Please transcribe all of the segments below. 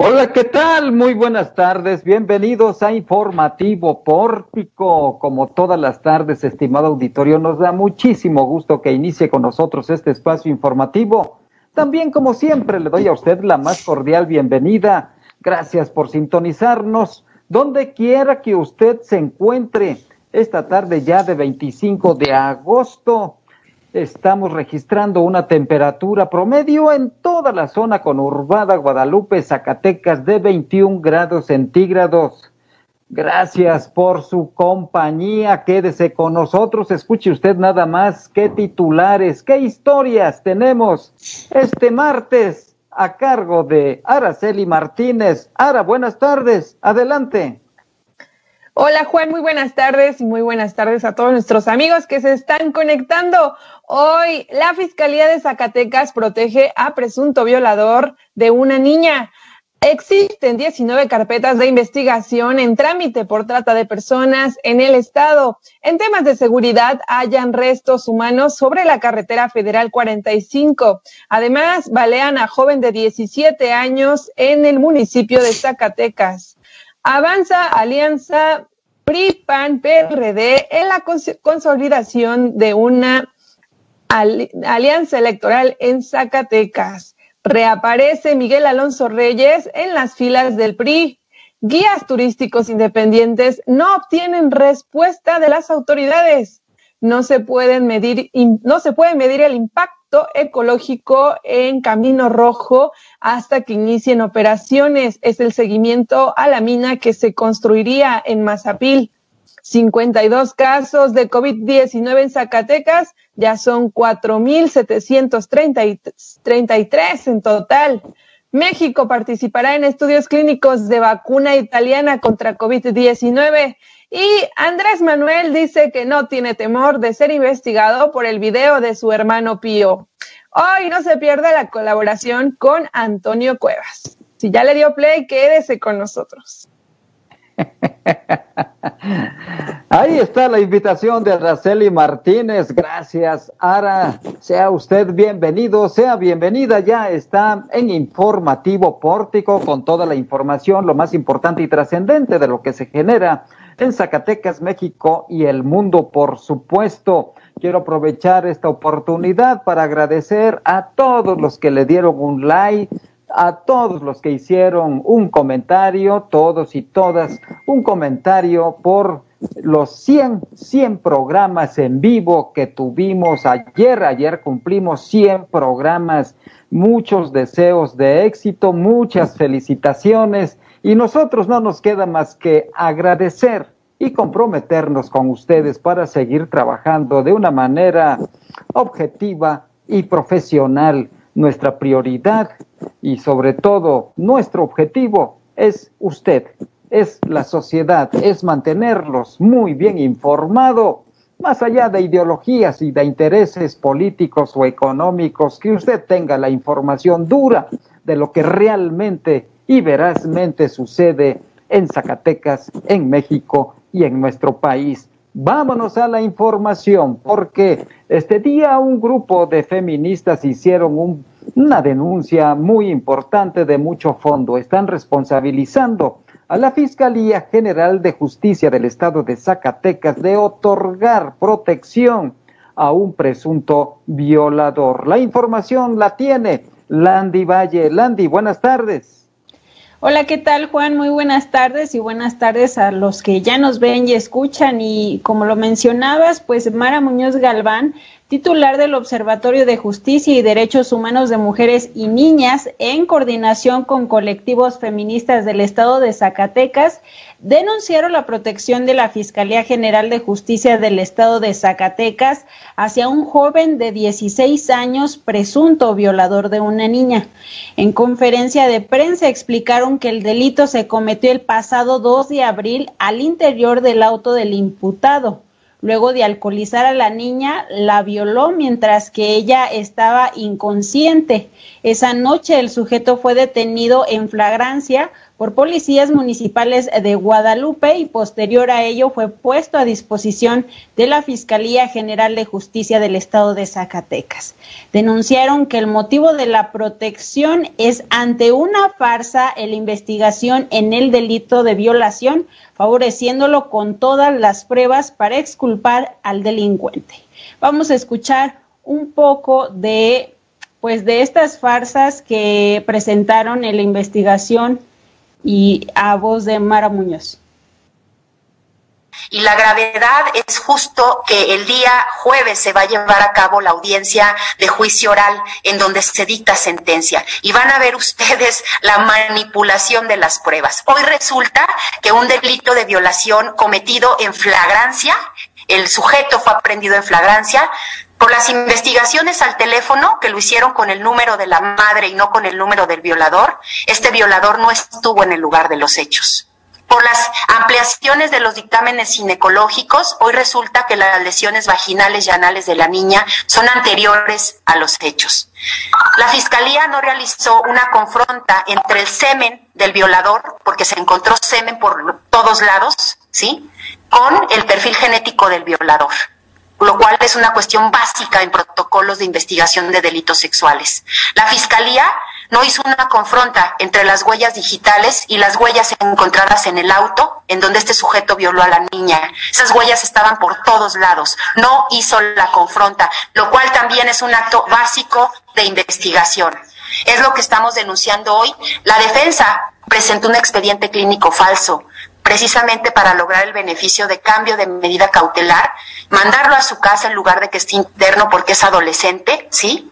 Hola, ¿qué tal? Muy buenas tardes. Bienvenidos a Informativo Pórtico. Como todas las tardes, estimado auditorio, nos da muchísimo gusto que inicie con nosotros este espacio informativo. También, como siempre, le doy a usted la más cordial bienvenida. Gracias por sintonizarnos donde quiera que usted se encuentre. Esta tarde ya de 25 de agosto Estamos registrando una temperatura promedio en toda la zona conurbada Guadalupe, Zacatecas de 21 grados centígrados. Gracias por su compañía. Quédese con nosotros. Escuche usted nada más qué titulares, qué historias tenemos este martes a cargo de Araceli Martínez. Ara, buenas tardes. Adelante. Hola Juan, muy buenas tardes y muy buenas tardes a todos nuestros amigos que se están conectando. Hoy la Fiscalía de Zacatecas protege a presunto violador de una niña. Existen 19 carpetas de investigación en trámite por trata de personas en el estado. En temas de seguridad, hayan restos humanos sobre la carretera federal 45. Además, balean a joven de 17 años en el municipio de Zacatecas. Avanza Alianza PRI, PAN, PRD en la consolidación de una alianza electoral en Zacatecas. Reaparece Miguel Alonso Reyes en las filas del PRI. Guías turísticos independientes no obtienen respuesta de las autoridades. No se pueden medir, no se puede medir el impacto ecológico en Camino Rojo hasta que inicien operaciones. Es el seguimiento a la mina que se construiría en Mazapil. 52 casos de COVID-19 en Zacatecas, ya son 4.733 en total. México participará en estudios clínicos de vacuna italiana contra COVID-19 y Andrés Manuel dice que no tiene temor de ser investigado por el video de su hermano Pío. Hoy no se pierde la colaboración con Antonio Cuevas. Si ya le dio play, quédese con nosotros. Ahí está la invitación de Araceli Martínez. Gracias, Ara. Sea usted bienvenido, sea bienvenida. Ya está en Informativo Pórtico con toda la información, lo más importante y trascendente de lo que se genera en Zacatecas, México y el mundo, por supuesto. Quiero aprovechar esta oportunidad para agradecer a todos los que le dieron un like, a todos los que hicieron un comentario, todos y todas, un comentario por los 100, 100 programas en vivo que tuvimos ayer. Ayer cumplimos 100 programas, muchos deseos de éxito, muchas felicitaciones y nosotros no nos queda más que agradecer y comprometernos con ustedes para seguir trabajando de una manera objetiva y profesional. Nuestra prioridad y sobre todo nuestro objetivo es usted, es la sociedad, es mantenerlos muy bien informados, más allá de ideologías y de intereses políticos o económicos, que usted tenga la información dura de lo que realmente y verazmente sucede en Zacatecas, en México y en nuestro país. Vámonos a la información, porque este día un grupo de feministas hicieron una denuncia muy importante de mucho fondo. Están responsabilizando a la Fiscalía General de Justicia del Estado de Zacatecas de otorgar protección a un presunto violador. La información la tiene Landy Valle. Landy, buenas tardes. Hola, ¿qué tal Juan? Muy buenas tardes y buenas tardes a los que ya nos ven y escuchan. Y como lo mencionabas, pues Mara Muñoz Galván titular del Observatorio de Justicia y Derechos Humanos de Mujeres y Niñas, en coordinación con colectivos feministas del Estado de Zacatecas, denunciaron la protección de la Fiscalía General de Justicia del Estado de Zacatecas hacia un joven de 16 años presunto violador de una niña. En conferencia de prensa explicaron que el delito se cometió el pasado 2 de abril al interior del auto del imputado luego de alcoholizar a la niña, la violó mientras que ella estaba inconsciente. Esa noche el sujeto fue detenido en flagrancia por policías municipales de Guadalupe y posterior a ello fue puesto a disposición de la Fiscalía General de Justicia del Estado de Zacatecas. Denunciaron que el motivo de la protección es ante una farsa en la investigación en el delito de violación, favoreciéndolo con todas las pruebas para exculpar al delincuente. Vamos a escuchar un poco de pues de estas farsas que presentaron en la investigación y a voz de Mara Muñoz. Y la gravedad es justo que el día jueves se va a llevar a cabo la audiencia de juicio oral en donde se dicta sentencia. Y van a ver ustedes la manipulación de las pruebas. Hoy resulta que un delito de violación cometido en flagrancia, el sujeto fue aprendido en flagrancia, por las investigaciones al teléfono que lo hicieron con el número de la madre y no con el número del violador, este violador no estuvo en el lugar de los hechos. Por las ampliaciones de los dictámenes ginecológicos, hoy resulta que las lesiones vaginales y anales de la niña son anteriores a los hechos. La fiscalía no realizó una confronta entre el semen del violador, porque se encontró semen por todos lados, ¿sí? Con el perfil genético del violador lo cual es una cuestión básica en protocolos de investigación de delitos sexuales. La Fiscalía no hizo una confronta entre las huellas digitales y las huellas encontradas en el auto en donde este sujeto violó a la niña. Esas huellas estaban por todos lados. No hizo la confronta, lo cual también es un acto básico de investigación. Es lo que estamos denunciando hoy. La defensa presentó un expediente clínico falso precisamente para lograr el beneficio de cambio de medida cautelar, mandarlo a su casa en lugar de que esté interno porque es adolescente, ¿sí?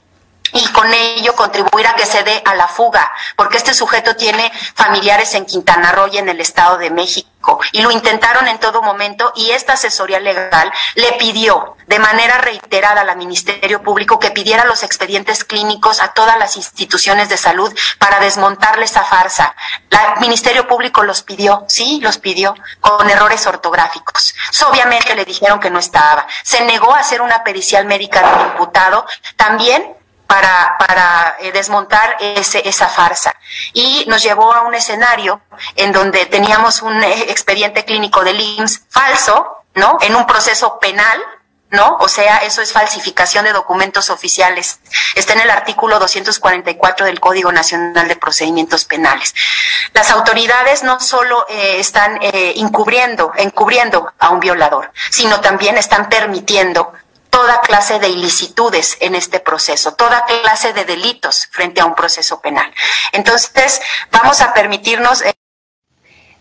y con ello contribuir a que se dé a la fuga, porque este sujeto tiene familiares en Quintana Roo y en el Estado de México, y lo intentaron en todo momento, y esta asesoría legal le pidió de manera reiterada al Ministerio Público que pidiera los expedientes clínicos a todas las instituciones de salud para desmontarle esa farsa. El Ministerio Público los pidió, sí, los pidió, con errores ortográficos. obviamente le dijeron que no estaba. Se negó a hacer una pericial médica del imputado, también para, para eh, desmontar ese, esa farsa. Y nos llevó a un escenario en donde teníamos un eh, expediente clínico del IMSS falso, ¿no? En un proceso penal, ¿no? O sea, eso es falsificación de documentos oficiales. Está en el artículo 244 del Código Nacional de Procedimientos Penales. Las autoridades no solo eh, están eh, encubriendo, encubriendo a un violador, sino también están permitiendo toda clase de ilicitudes en este proceso, toda clase de delitos frente a un proceso penal. Entonces, vamos a permitirnos... Eh,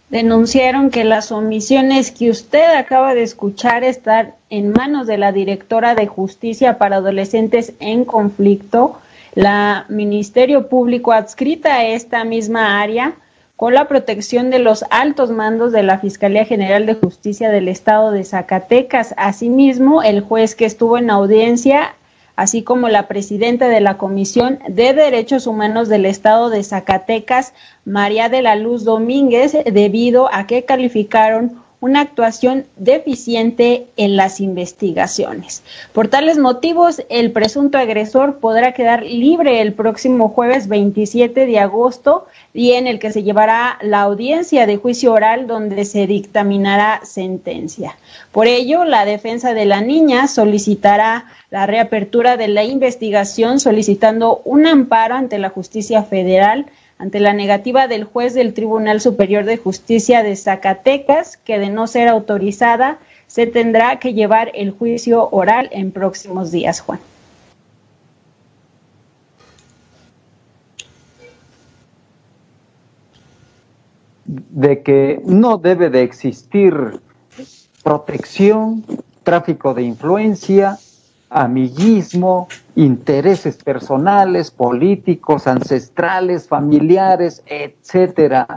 Denunciaron que las omisiones que usted acaba de escuchar están en manos de la directora de Justicia para Adolescentes en Conflicto, la Ministerio Público adscrita a esta misma área con la protección de los altos mandos de la Fiscalía General de Justicia del Estado de Zacatecas. Asimismo, el juez que estuvo en audiencia, así como la presidenta de la Comisión de Derechos Humanos del Estado de Zacatecas, María de la Luz Domínguez, debido a que calificaron una actuación deficiente en las investigaciones. Por tales motivos, el presunto agresor podrá quedar libre el próximo jueves 27 de agosto, día en el que se llevará la audiencia de juicio oral donde se dictaminará sentencia. Por ello, la defensa de la niña solicitará la reapertura de la investigación solicitando un amparo ante la justicia federal ante la negativa del juez del Tribunal Superior de Justicia de Zacatecas, que de no ser autorizada, se tendrá que llevar el juicio oral en próximos días, Juan. De que no debe de existir protección, tráfico de influencia, amiguismo, intereses personales, políticos, ancestrales, familiares, etcétera.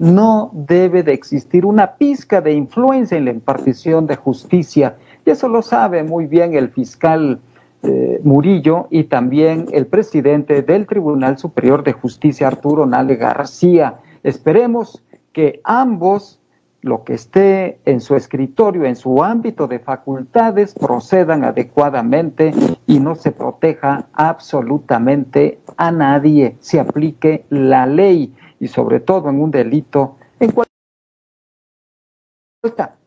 No debe de existir una pizca de influencia en la impartición de justicia. Y eso lo sabe muy bien el fiscal eh, Murillo y también el presidente del Tribunal Superior de Justicia, Arturo Nale García. Esperemos que ambos lo que esté en su escritorio, en su ámbito de facultades, procedan adecuadamente y no se proteja absolutamente a nadie, se aplique la ley y sobre todo en un delito en cual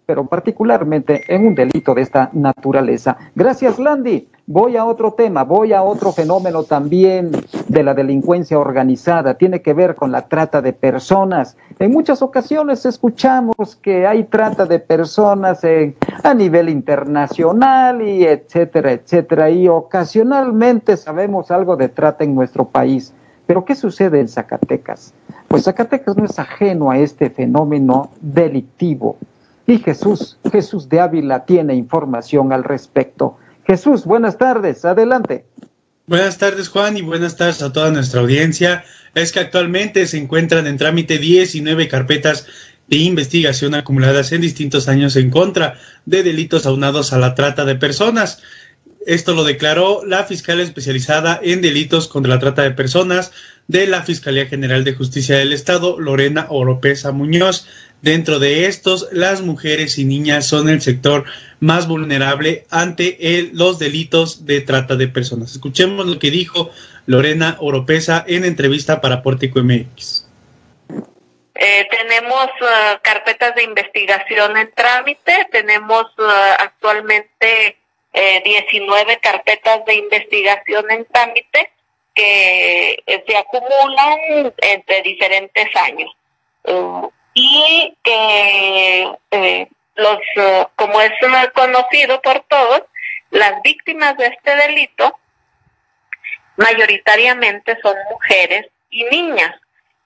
pero particularmente en un delito de esta naturaleza. Gracias, Landy. Voy a otro tema, voy a otro fenómeno también de la delincuencia organizada. Tiene que ver con la trata de personas. En muchas ocasiones escuchamos que hay trata de personas a nivel internacional y etcétera, etcétera. Y ocasionalmente sabemos algo de trata en nuestro país. Pero ¿qué sucede en Zacatecas? Pues Zacatecas no es ajeno a este fenómeno delictivo. Y Jesús, Jesús de Ávila tiene información al respecto. Jesús, buenas tardes, adelante. Buenas tardes, Juan, y buenas tardes a toda nuestra audiencia. Es que actualmente se encuentran en trámite 19 carpetas de investigación acumuladas en distintos años en contra de delitos aunados a la trata de personas. Esto lo declaró la fiscal especializada en delitos contra la trata de personas de la Fiscalía General de Justicia del Estado, Lorena Oropesa Muñoz. Dentro de estos, las mujeres y niñas son el sector más vulnerable ante los delitos de trata de personas. Escuchemos lo que dijo Lorena Oropesa en entrevista para Pórtico MX. Eh, tenemos uh, carpetas de investigación en trámite, tenemos uh, actualmente eh, 19 carpetas de investigación en trámite que eh, se acumulan entre diferentes años. Uh, y que eh, los, eh, como es conocido por todos, las víctimas de este delito mayoritariamente son mujeres y niñas,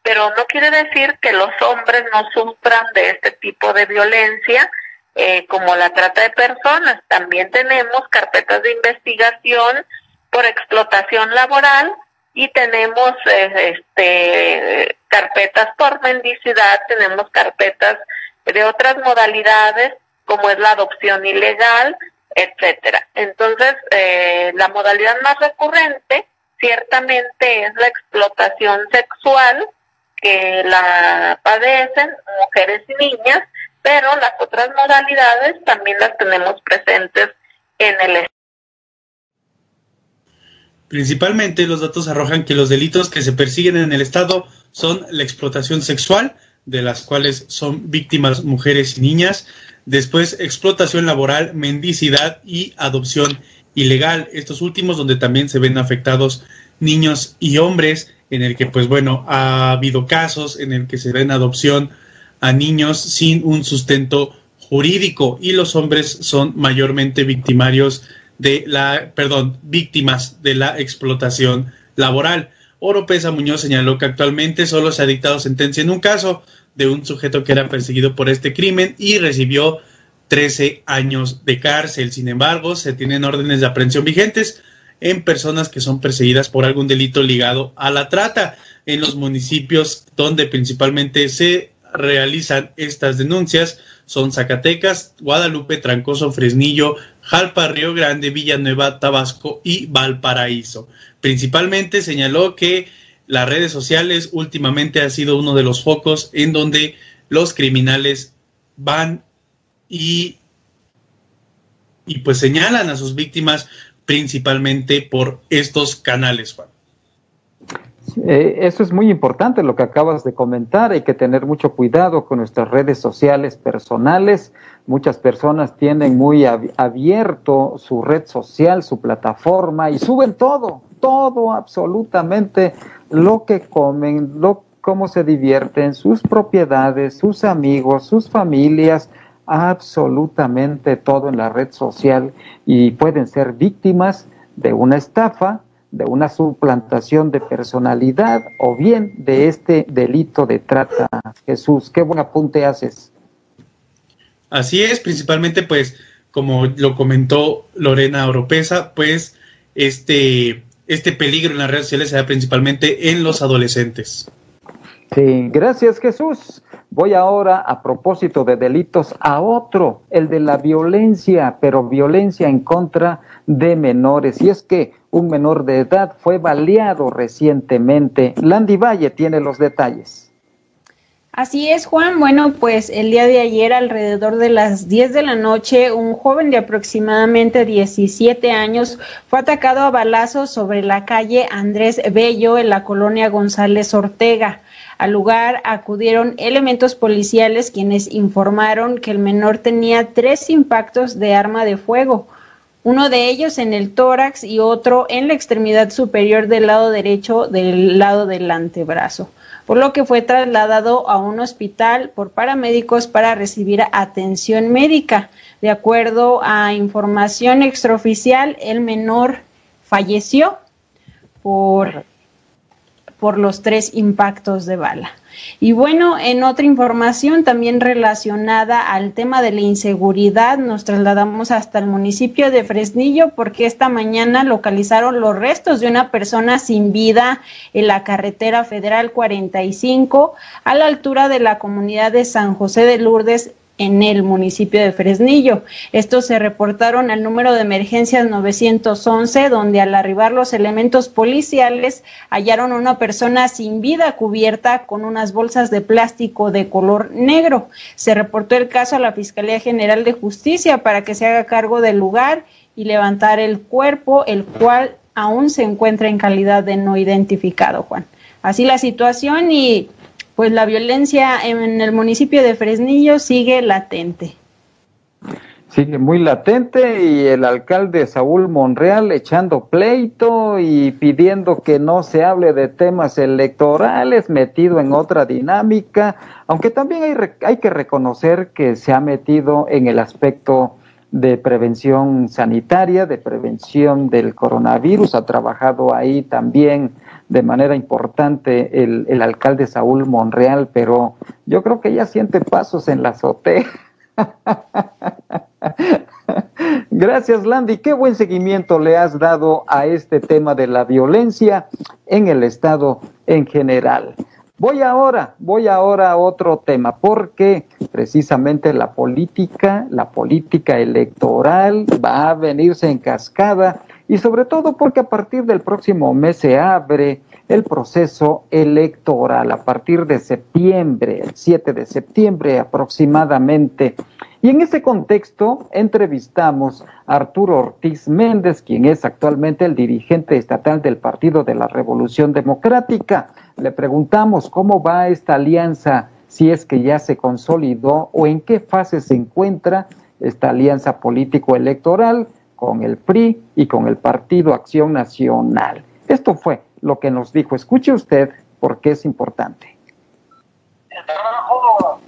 pero no quiere decir que los hombres no sufran de este tipo de violencia, eh, como la trata de personas. También tenemos carpetas de investigación por explotación laboral y tenemos eh, este carpetas por mendicidad, tenemos carpetas de otras modalidades como es la adopción ilegal, etcétera. Entonces, eh, la modalidad más recurrente ciertamente es la explotación sexual que la padecen mujeres y niñas, pero las otras modalidades también las tenemos presentes en el Principalmente los datos arrojan que los delitos que se persiguen en el Estado son la explotación sexual, de las cuales son víctimas mujeres y niñas, después explotación laboral, mendicidad y adopción ilegal, estos últimos donde también se ven afectados niños y hombres, en el que pues bueno, ha habido casos en el que se ven adopción a niños sin un sustento jurídico y los hombres son mayormente victimarios de la, perdón, víctimas de la explotación laboral. Oropesa Muñoz señaló que actualmente solo se ha dictado sentencia en un caso de un sujeto que era perseguido por este crimen y recibió 13 años de cárcel. Sin embargo, se tienen órdenes de aprehensión vigentes en personas que son perseguidas por algún delito ligado a la trata en los municipios donde principalmente se realizan estas denuncias son Zacatecas, Guadalupe, Trancoso, Fresnillo, Jalpa, Río Grande, Villanueva, Tabasco y Valparaíso. Principalmente señaló que las redes sociales últimamente ha sido uno de los focos en donde los criminales van y, y pues señalan a sus víctimas principalmente por estos canales, Juan. Eh, eso es muy importante lo que acabas de comentar. Hay que tener mucho cuidado con nuestras redes sociales personales. Muchas personas tienen muy abierto su red social, su plataforma y suben todo, todo absolutamente lo que comen, lo, cómo se divierten, sus propiedades, sus amigos, sus familias, absolutamente todo en la red social y pueden ser víctimas de una estafa de una suplantación de personalidad o bien de este delito de trata. Jesús, qué buen apunte haces. Así es, principalmente pues como lo comentó Lorena Oropesa, pues este, este peligro en las redes sociales se da principalmente en los adolescentes. Sí, gracias Jesús. Voy ahora a propósito de delitos a otro, el de la violencia, pero violencia en contra de menores. Y es que un menor de edad fue baleado recientemente. Landy Valle tiene los detalles. Así es, Juan. Bueno, pues el día de ayer, alrededor de las 10 de la noche, un joven de aproximadamente 17 años fue atacado a balazos sobre la calle Andrés Bello en la colonia González Ortega. Al lugar acudieron elementos policiales quienes informaron que el menor tenía tres impactos de arma de fuego, uno de ellos en el tórax y otro en la extremidad superior del lado derecho del lado del antebrazo por lo que fue trasladado a un hospital por paramédicos para recibir atención médica. De acuerdo a información extraoficial, el menor falleció por, por los tres impactos de bala. Y bueno, en otra información también relacionada al tema de la inseguridad, nos trasladamos hasta el municipio de Fresnillo porque esta mañana localizaron los restos de una persona sin vida en la carretera federal 45 a la altura de la comunidad de San José de Lourdes en el municipio de Fresnillo. Estos se reportaron al número de emergencias 911, donde al arribar los elementos policiales hallaron una persona sin vida cubierta con unas bolsas de plástico de color negro. Se reportó el caso a la Fiscalía General de Justicia para que se haga cargo del lugar y levantar el cuerpo, el cual aún se encuentra en calidad de no identificado, Juan. Así la situación y pues la violencia en el municipio de Fresnillo sigue latente. Sigue muy latente y el alcalde Saúl Monreal echando pleito y pidiendo que no se hable de temas electorales, metido en otra dinámica, aunque también hay, hay que reconocer que se ha metido en el aspecto de prevención sanitaria, de prevención del coronavirus, ha trabajado ahí también de manera importante el, el, alcalde Saúl Monreal, pero yo creo que ya siente pasos en la azotea. Gracias, Landy. Qué buen seguimiento le has dado a este tema de la violencia en el Estado en general. Voy ahora, voy ahora a otro tema, porque precisamente la política, la política electoral va a venirse en cascada y sobre todo porque a partir del próximo mes se abre el proceso electoral, a partir de septiembre, el 7 de septiembre aproximadamente. Y en ese contexto entrevistamos a Arturo Ortiz Méndez, quien es actualmente el dirigente estatal del Partido de la Revolución Democrática. Le preguntamos cómo va esta alianza, si es que ya se consolidó o en qué fase se encuentra esta alianza político-electoral con el PRI y con el Partido Acción Nacional. Esto fue lo que nos dijo. Escuche usted porque es importante. El trabajo,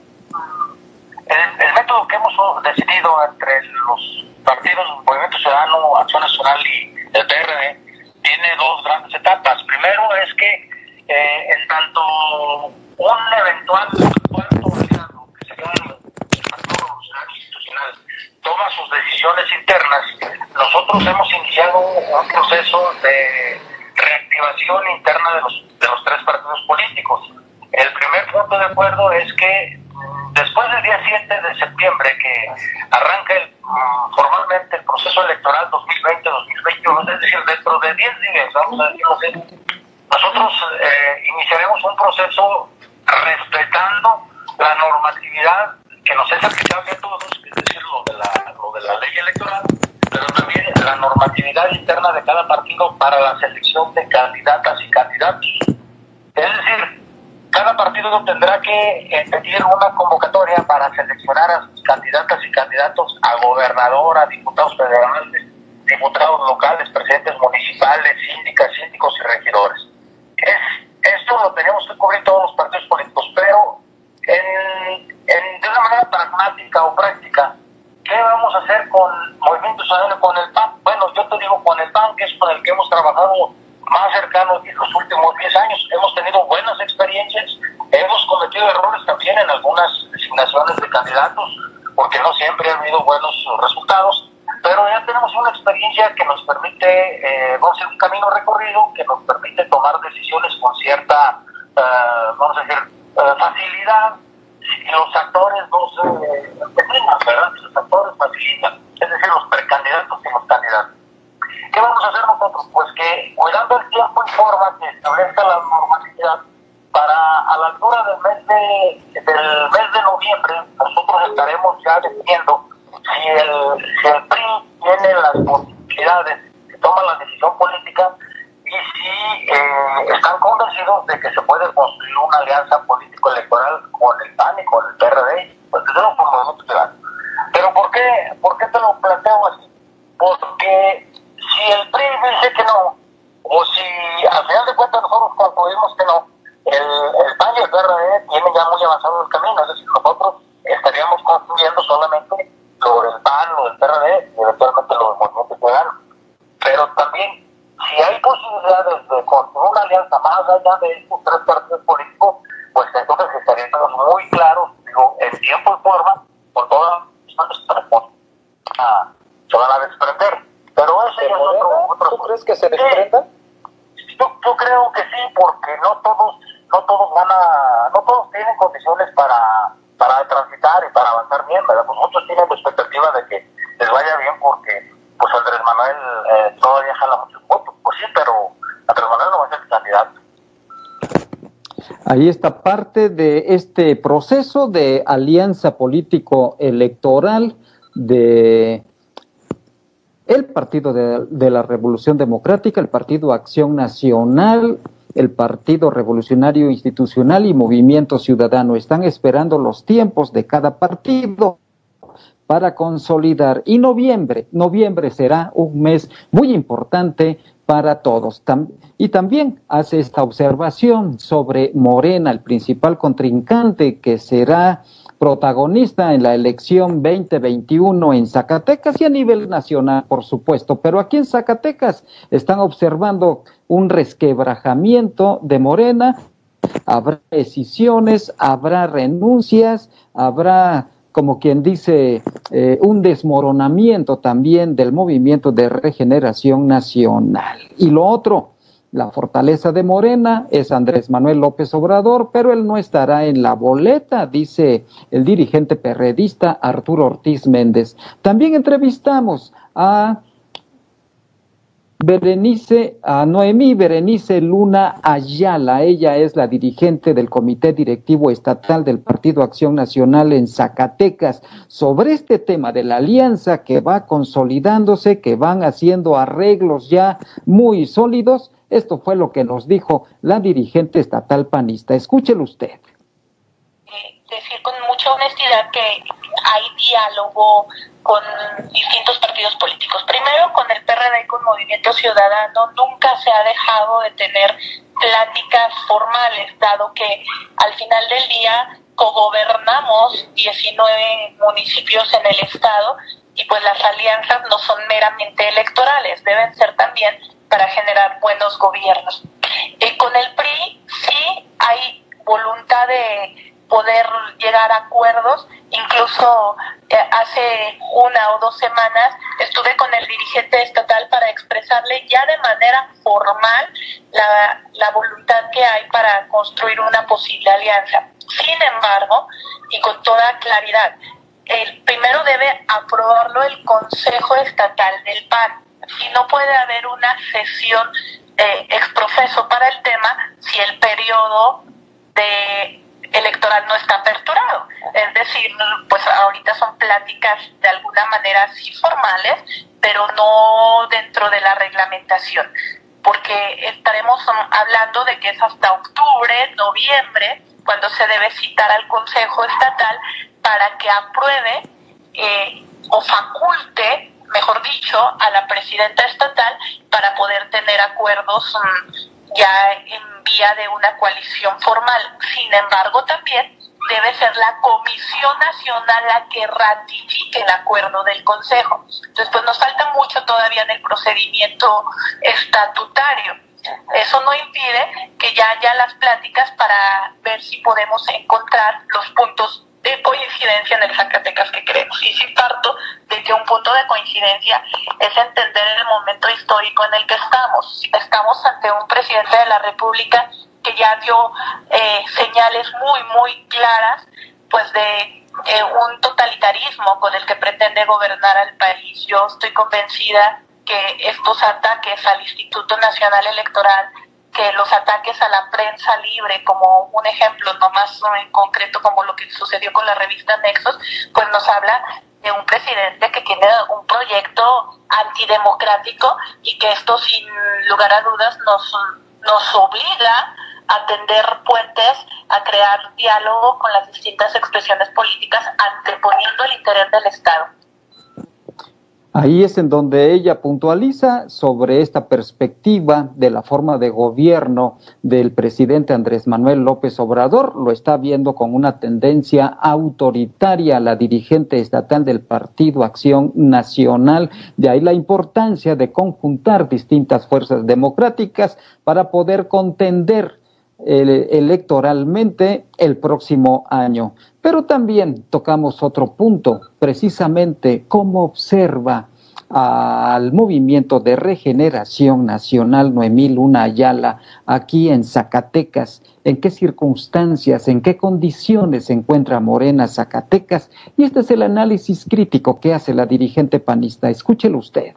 el, método que hemos decidido entre los partidos, Movimiento Ciudadano, Acción Nacional y el PRD, tiene dos grandes etapas. Primero es que eh, en tanto un eventual cuarto que se llama el Partido Revolucionario Institucional toma sus decisiones internas, nosotros hemos iniciado un proceso de reactivación interna de los, de los tres partidos políticos. El primer punto de acuerdo es que mm, después del día 7 de septiembre, que arranca el, mm, formalmente el proceso electoral 2020-2021, es decir, dentro de 10 días, vamos a decirlo así, nosotros eh, iniciaremos un proceso respetando la normatividad que nos es aplicable a todos, es decir, de la, lo de la ley electoral, pero también la normatividad interna de cada partido para la selección de candidatas y candidatos. Es decir, cada partido tendrá que emitir una convocatoria para seleccionar a sus candidatas y candidatos a gobernador, a diputados federales, diputados locales, presidentes municipales, síndicas, síndicos y regidores. Es, esto lo tenemos que cubrir todos los partidos políticos, pero en, en, de una manera pragmática o práctica, ¿Qué vamos a hacer con Movimiento Ciudadano, con el PAN? Bueno, yo te digo con el PAN, que es con el que hemos trabajado más cercano en los últimos 10 años. Hemos tenido buenas experiencias, hemos cometido errores también en algunas designaciones de candidatos, porque no siempre han habido buenos resultados, pero ya tenemos una experiencia que nos permite, eh, vamos a un camino recorrido, que nos permite tomar decisiones con cierta, uh, vamos a decir, uh, facilidad los actores no se determinan, ¿verdad? Los actores facilitan, es decir, los precandidatos y los candidatos. ¿Qué vamos a hacer nosotros? Pues que cuidando el tiempo y forma que establezca la normalidad, para a la altura del mes de del mes de noviembre nosotros estaremos ya decidiendo si el, si el PRI tiene las posibilidades, si toma la decisión política y si eh, están convencidos de que se puede construir una alianza político-electoral con el PAN y con el PRD, desde luego por Movimiento Ciudadano. Pero ¿por qué, ¿por qué te lo planteo así? Porque si el PRI dice que no, o si al final de cuentas nosotros concluimos que no, el, PAN y el PRD tienen ya muy avanzado el camino, es decir, nosotros estaríamos construyendo solamente lo del PAN, lo del PRD y eventualmente lo del Movimiento Ciudadano. Pero también, si hay posibilidades de construir una alianza más allá de estos tres partidos políticos, pues entonces estaríamos muy claros, digo, en tiempo y forma, por todas las se van a desprender. Pero ese es otro, otro... ¿Tú crees que se desprendan? Yo, yo creo que sí, porque no todos no todos van a, no todos tienen condiciones para, para transitar y para avanzar bien, ¿verdad? Pues muchos tienen la expectativa de que les vaya bien porque pues Andrés Manuel eh, todavía jala muchos votos. Pues sí, pero Andrés Manuel no va a ser candidato. Ahí está parte de este proceso de alianza político-electoral de el Partido de, de, la Revolución Democrática, el Partido Acción Nacional, el Partido Revolucionario Institucional y Movimiento Ciudadano. Están esperando los tiempos de cada partido para consolidar. Y noviembre, noviembre será un mes muy importante para todos. y también hace esta observación sobre Morena, el principal contrincante que será protagonista en la elección 2021 en Zacatecas y a nivel nacional, por supuesto. Pero aquí en Zacatecas están observando un resquebrajamiento de Morena, habrá decisiones, habrá renuncias, habrá, como quien dice, eh, un desmoronamiento también del movimiento de regeneración nacional. Y lo otro, la fortaleza de Morena es Andrés Manuel López Obrador, pero él no estará en la boleta, dice el dirigente perredista Arturo Ortiz Méndez. También entrevistamos a Berenice, a Noemí Berenice Luna Ayala. Ella es la dirigente del Comité Directivo Estatal del Partido Acción Nacional en Zacatecas. Sobre este tema de la alianza que va consolidándose, que van haciendo arreglos ya muy sólidos, esto fue lo que nos dijo la dirigente estatal panista. Escúchelo usted. Eh, decir con mucha honestidad que hay diálogo con distintos partidos políticos. Primero con el PRD y con Movimiento Ciudadano nunca se ha dejado de tener pláticas formales, dado que al final del día cogobernamos 19 municipios en el estado y pues las alianzas no son meramente electorales, deben ser también para generar buenos gobiernos. Y con el PRI sí hay voluntad de poder llegar a acuerdos. Incluso eh, hace una o dos semanas estuve con el dirigente estatal para expresarle ya de manera formal la, la voluntad que hay para construir una posible alianza. Sin embargo, y con toda claridad, el primero debe aprobarlo el Consejo Estatal del PAN y no puede haber una sesión eh, exprofeso para el tema si el periodo de electoral no está aperturado. Es decir, pues ahorita son pláticas de alguna manera sí formales, pero no dentro de la reglamentación, porque estaremos hablando de que es hasta octubre, noviembre, cuando se debe citar al Consejo Estatal para que apruebe eh, o faculte mejor dicho, a la presidenta estatal para poder tener acuerdos mm, ya en vía de una coalición formal. Sin embargo, también debe ser la Comisión Nacional la que ratifique el acuerdo del Consejo. Entonces, pues nos falta mucho todavía en el procedimiento estatutario. Eso no impide que ya haya las pláticas para ver si podemos encontrar los puntos de coincidencia en el Zacatecas que queremos. Y si parto de que un punto de coincidencia es entender el momento histórico en el que estamos. Estamos ante un presidente de la República que ya dio eh, señales muy, muy claras, pues de eh, un totalitarismo con el que pretende gobernar al país. Yo estoy convencida que estos ataques al Instituto Nacional Electoral que los ataques a la prensa libre, como un ejemplo no más en concreto como lo que sucedió con la revista Nexos, pues nos habla de un presidente que tiene un proyecto antidemocrático y que esto sin lugar a dudas nos, nos obliga a tender puentes, a crear diálogo con las distintas expresiones políticas, anteponiendo el interés del Estado. Ahí es en donde ella puntualiza sobre esta perspectiva de la forma de gobierno del presidente Andrés Manuel López Obrador. Lo está viendo con una tendencia autoritaria la dirigente estatal del Partido Acción Nacional. De ahí la importancia de conjuntar distintas fuerzas democráticas para poder contender electoralmente el próximo año. Pero también tocamos otro punto, precisamente cómo observa al movimiento de regeneración nacional Noemí Luna Ayala aquí en Zacatecas, en qué circunstancias, en qué condiciones se encuentra Morena Zacatecas. Y este es el análisis crítico que hace la dirigente panista. Escúchelo usted.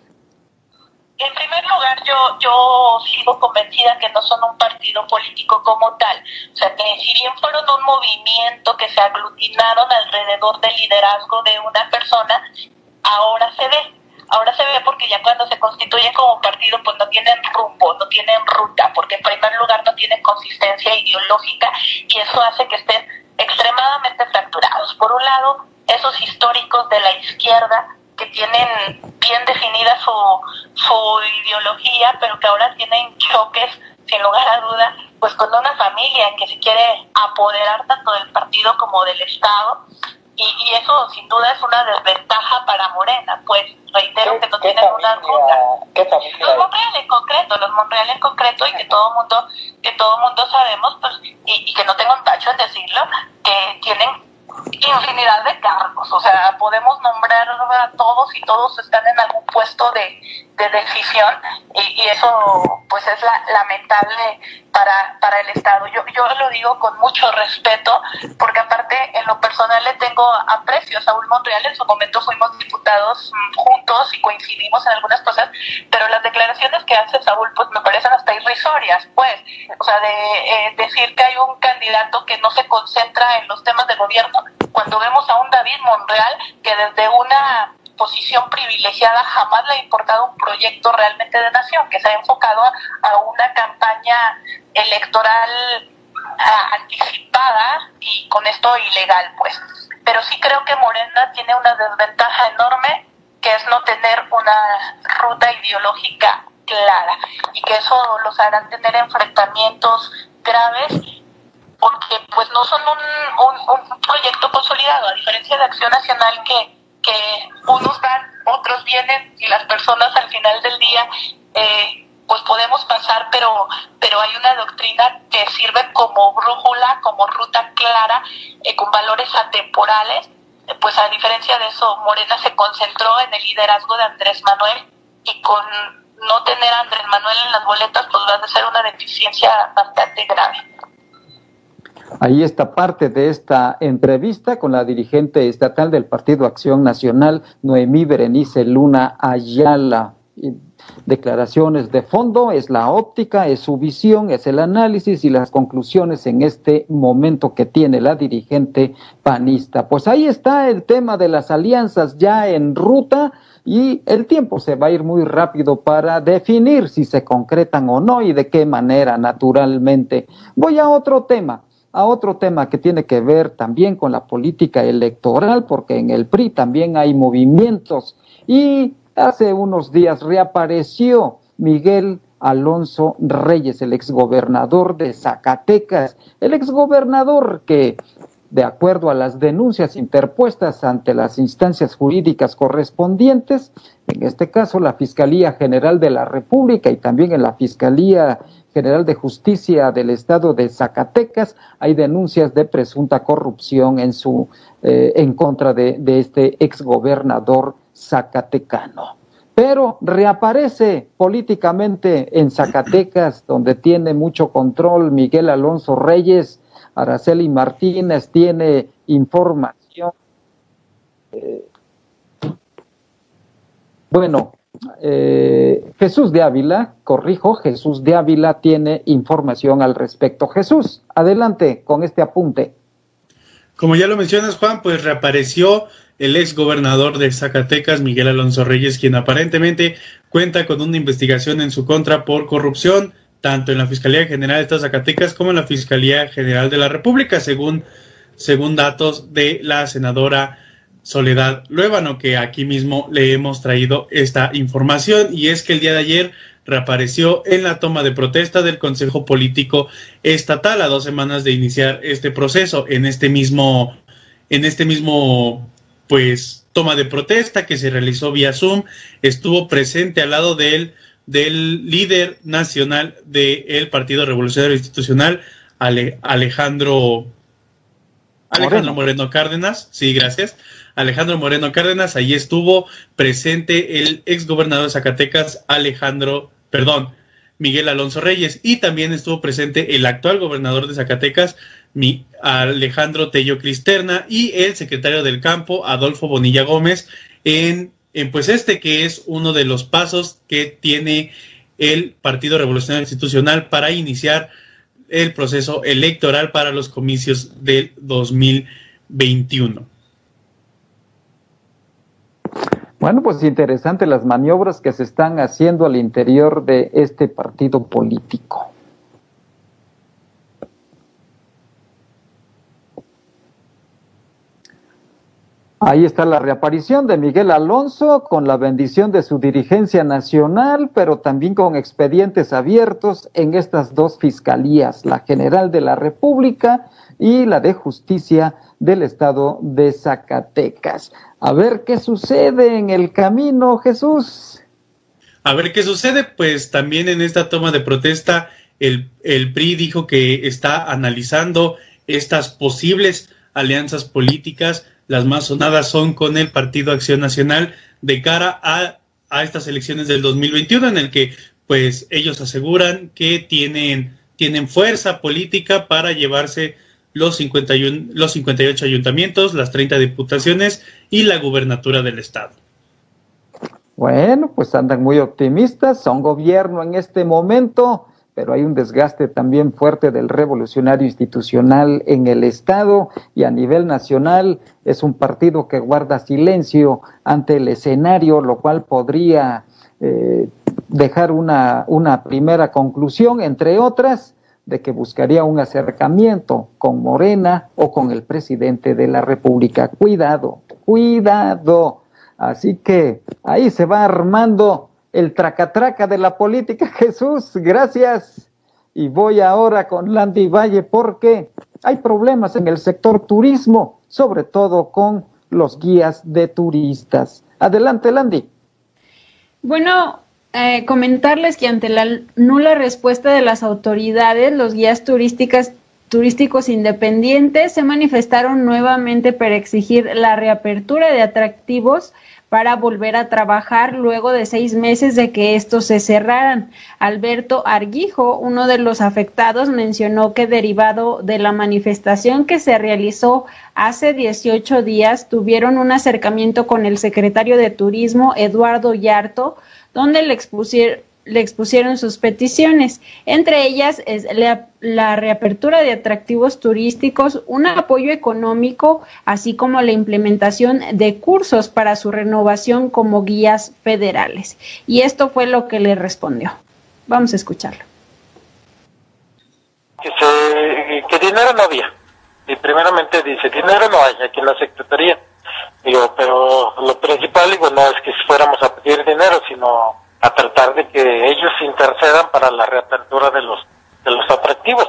En primer yo, yo sigo convencida que no son un partido político como tal. O sea, que si bien fueron un movimiento que se aglutinaron alrededor del liderazgo de una persona, ahora se ve. Ahora se ve porque ya cuando se constituyen como partido, pues no tienen rumbo, no tienen ruta, porque en primer lugar no tienen consistencia ideológica y eso hace que estén extremadamente fracturados. Por un lado, esos históricos de la izquierda que tienen bien definida su, su ideología, pero que ahora tienen choques, sin lugar a duda, pues con una familia que se quiere apoderar tanto del partido como del Estado. Y, y eso sin duda es una desventaja para Morena, pues reitero que no tienen una ruta. Los Monreal en concreto, los Monreal en concreto y que todo mundo, que todo mundo sabemos, pues, y, y que no tengo un tacho en decirlo, que tienen infinidad de cargos, o sea, podemos nombrar a todos y todos están en algún puesto de, de decisión y, eso pues es la, lamentable para, para el Estado. Yo, yo lo digo con mucho respeto porque aparte en lo personal le tengo aprecio a Saúl Monreal, en su momento fuimos diputados juntos y coincidimos en algunas cosas, pero las declaraciones que hace Saúl pues me parecen hasta irrisorias, pues, o sea, de eh, decir que hay un candidato que no se concentra en los temas de gobierno cuando vemos a un David Monreal que desde una posición privilegiada jamás le ha importado un proyecto realmente de nación, que se ha enfocado a una campaña electoral anticipada y con esto ilegal, pues. Pero sí creo que Morena tiene una desventaja enorme, que es no tener una ruta ideológica clara y que eso los hará tener enfrentamientos graves porque pues no son un, un, proyecto consolidado, a diferencia de Acción Nacional que, que unos van, otros vienen y las personas al final del día eh, pues podemos pasar, pero, pero hay una doctrina que sirve como brújula, como ruta clara, eh, con valores atemporales. Pues a diferencia de eso, Morena se concentró en el liderazgo de Andrés Manuel y con no tener a Andrés Manuel en las boletas, pues va a ser una deficiencia bastante grave. Ahí está parte de esta entrevista con la dirigente estatal del Partido Acción Nacional, Noemí Berenice Luna Ayala. Declaraciones de fondo, es la óptica, es su visión, es el análisis y las conclusiones en este momento que tiene la dirigente panista. Pues ahí está el tema de las alianzas ya en ruta y el tiempo se va a ir muy rápido para definir si se concretan o no y de qué manera, naturalmente. Voy a otro tema a otro tema que tiene que ver también con la política electoral, porque en el PRI también hay movimientos. Y hace unos días reapareció Miguel Alonso Reyes, el exgobernador de Zacatecas, el exgobernador que, de acuerdo a las denuncias interpuestas ante las instancias jurídicas correspondientes, en este caso la Fiscalía General de la República y también en la Fiscalía General de Justicia del Estado de Zacatecas, hay denuncias de presunta corrupción en su eh, en contra de, de este exgobernador zacatecano. Pero reaparece políticamente en Zacatecas, donde tiene mucho control Miguel Alonso Reyes, Araceli Martínez tiene información. Eh, bueno, eh, Jesús de Ávila, corrijo, Jesús de Ávila tiene información al respecto. Jesús, adelante con este apunte. Como ya lo mencionas, Juan, pues reapareció el ex gobernador de Zacatecas, Miguel Alonso Reyes, quien aparentemente cuenta con una investigación en su contra por corrupción, tanto en la Fiscalía General de Zacatecas como en la Fiscalía General de la República, según, según datos de la senadora Soledad Luébano, que aquí mismo le hemos traído esta información, y es que el día de ayer reapareció en la toma de protesta del Consejo Político Estatal a dos semanas de iniciar este proceso. En este mismo en este mismo pues toma de protesta que se realizó vía Zoom estuvo presente al lado del del líder nacional del Partido Revolucionario Institucional Alejandro Alejandro Moreno. Cárdenas. Sí gracias. Alejandro Moreno Cárdenas, ahí estuvo presente el ex gobernador de Zacatecas, Alejandro, perdón, Miguel Alonso Reyes, y también estuvo presente el actual gobernador de Zacatecas, mi Alejandro Tello Cristerna, y el secretario del campo, Adolfo Bonilla Gómez, en, en pues este que es uno de los pasos que tiene el Partido Revolucionario Institucional para iniciar el proceso electoral para los comicios del 2021. Bueno, pues interesante las maniobras que se están haciendo al interior de este partido político. Ahí está la reaparición de Miguel Alonso con la bendición de su dirigencia nacional, pero también con expedientes abiertos en estas dos fiscalías, la General de la República y la de Justicia del Estado de Zacatecas. A ver qué sucede en el camino, Jesús. A ver qué sucede, pues también en esta toma de protesta el, el PRI dijo que está analizando estas posibles alianzas políticas. Las más sonadas son con el Partido Acción Nacional de cara a, estas elecciones del 2021 en el que pues ellos aseguran que tienen, tienen fuerza política para llevarse los, 51, los 58 ayuntamientos, las 30 diputaciones y la gubernatura del estado. Bueno, pues andan muy optimistas, son gobierno en este momento, pero hay un desgaste también fuerte del revolucionario institucional en el Estado y a nivel nacional es un partido que guarda silencio ante el escenario, lo cual podría eh, dejar una, una primera conclusión, entre otras, de que buscaría un acercamiento con Morena o con el presidente de la República. Cuidado, cuidado. Así que ahí se va armando el tracatraca de la política. Jesús, gracias. Y voy ahora con Landy Valle porque hay problemas en el sector turismo, sobre todo con los guías de turistas. Adelante, Landy. Bueno, eh, comentarles que ante la nula respuesta de las autoridades, los guías turísticas turísticos independientes se manifestaron nuevamente para exigir la reapertura de atractivos para volver a trabajar luego de seis meses de que estos se cerraran. Alberto Arguijo, uno de los afectados, mencionó que derivado de la manifestación que se realizó hace 18 días, tuvieron un acercamiento con el secretario de Turismo, Eduardo Yarto, donde le expusieron, le expusieron sus peticiones. Entre ellas es la, reapertura de atractivos turísticos, un apoyo económico, así como la implementación de cursos para su renovación como guías federales. Y esto fue lo que le respondió. Vamos a escucharlo. Que, que dinero no había. Y primeramente dice, dinero no hay aquí en la Secretaría. Digo, pero lo principal, digo, no es que fuéramos a pedir dinero, sino a tratar de que ellos intercedan para la reapertura de los de los atractivos.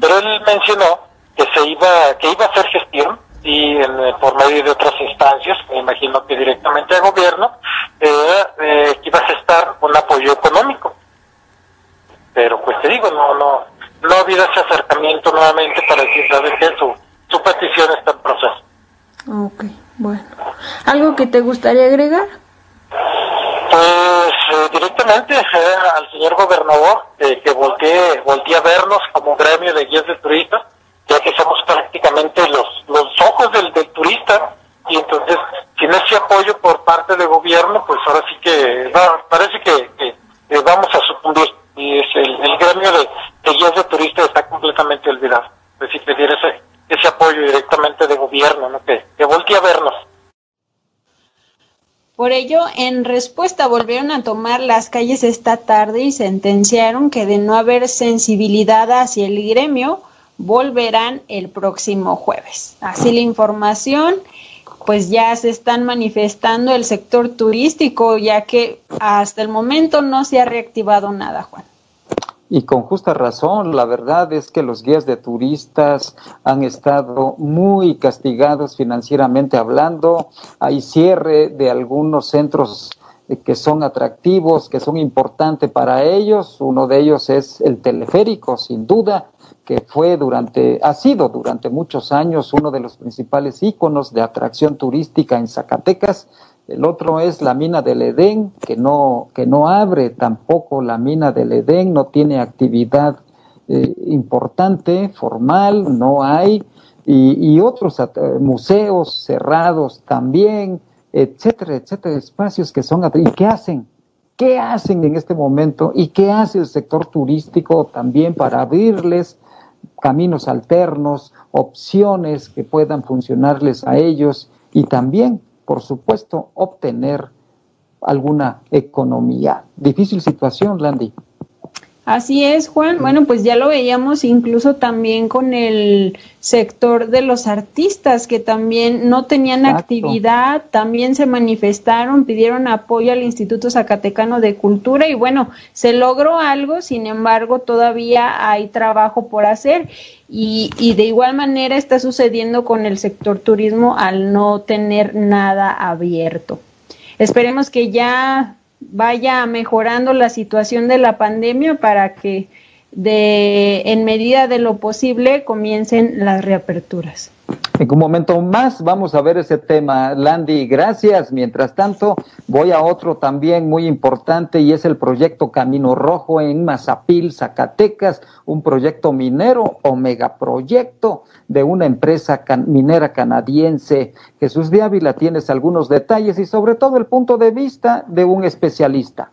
Pero él mencionó que se iba que iba a hacer gestión y por medio de otras instancias, me imagino que directamente al gobierno, eh, eh, que iba a gestar un apoyo económico. Pero pues te digo, no no no ha habido ese acercamiento nuevamente para decir, que su, su petición está en proceso. Ok. Bueno, ¿algo que te gustaría agregar? Pues eh, directamente eh, al señor gobernador eh, que voltee, voltee a vernos como gremio de guías de turistas, ya que somos prácticamente los, los ojos del, del turista y entonces sin ese apoyo por parte del gobierno, pues ahora sí que parece que, vamos a sucumbir y es el, gremio de, guías de turistas está completamente olvidado. Es decir, pedir ese, ese apoyo directamente de gobierno, ¿no? que, que voltee a vernos. Por ello, en respuesta volvieron a tomar las calles esta tarde y sentenciaron que de no haber sensibilidad hacia el gremio, volverán el próximo jueves. Así la información, pues ya se están manifestando el sector turístico, ya que hasta el momento no se ha reactivado nada, Juan. Y con justa razón, la verdad es que los guías de turistas han estado muy castigados financieramente hablando. Hay cierre de algunos centros que son atractivos, que son importantes para ellos. Uno de ellos es el teleférico, sin duda, que fue durante, ha sido durante muchos años uno de los principales íconos de atracción turística en Zacatecas el otro es la mina del Edén, que no, que no abre tampoco la mina del Edén, no tiene actividad eh, importante, formal, no hay, y, otros eh, museos cerrados también, etcétera, etcétera, espacios que son... ¿Y qué hacen? ¿Qué hacen en este momento? ¿Y qué hace el sector turístico también para abrirles caminos alternos, opciones que puedan funcionarles a ellos y también por supuesto, obtener alguna economía. Difícil situación, Landy. Así es, Juan. Bueno, pues ya lo veíamos incluso también con el sector de los artistas que también no tenían actividad, también se manifestaron, pidieron apoyo al Instituto Zacatecano de Cultura y bueno, se logró algo, sin embargo, todavía hay trabajo por hacer y, y de igual manera está sucediendo con el sector turismo al no tener nada abierto. Esperemos que ya vaya mejorando la situación de la pandemia para que de en medida de lo posible comiencen las reaperturas. En un momento más vamos a ver ese tema, Landy. Gracias. Mientras tanto, voy a otro también muy importante y es el proyecto Camino Rojo en Mazapil, Zacatecas, un proyecto minero o megaproyecto de una empresa minera canadiense. Jesús de Ávila, tienes algunos detalles y sobre todo el punto de vista de un especialista.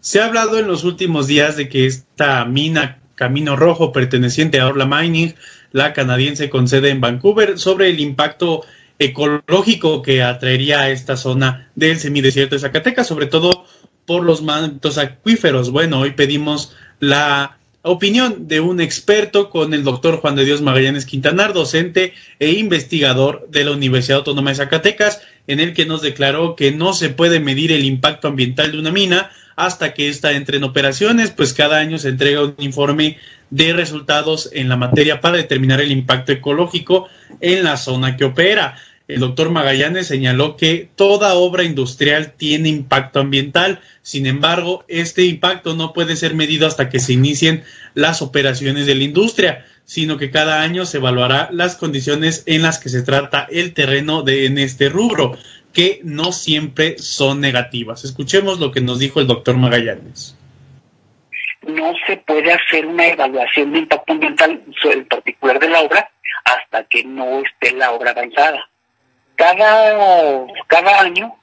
Se ha hablado en los últimos días de que esta mina Camino Rojo perteneciente a Orla Mining la canadiense con sede en Vancouver, sobre el impacto ecológico que atraería a esta zona del semidesierto de Zacatecas, sobre todo por los mantos acuíferos. Bueno, hoy pedimos la opinión de un experto con el doctor Juan de Dios Magallanes Quintanar, docente e investigador de la Universidad Autónoma de Zacatecas, en el que nos declaró que no se puede medir el impacto ambiental de una mina hasta que ésta entre en operaciones, pues cada año se entrega un informe de resultados en la materia para determinar el impacto ecológico en la zona que opera. El doctor Magallanes señaló que toda obra industrial tiene impacto ambiental, sin embargo, este impacto no puede ser medido hasta que se inicien las operaciones de la industria, sino que cada año se evaluará las condiciones en las que se trata el terreno de, en este rubro, que no siempre son negativas. Escuchemos lo que nos dijo el doctor Magallanes no se puede hacer una evaluación de impacto ambiental en particular de la obra hasta que no esté la obra avanzada. Cada, cada año,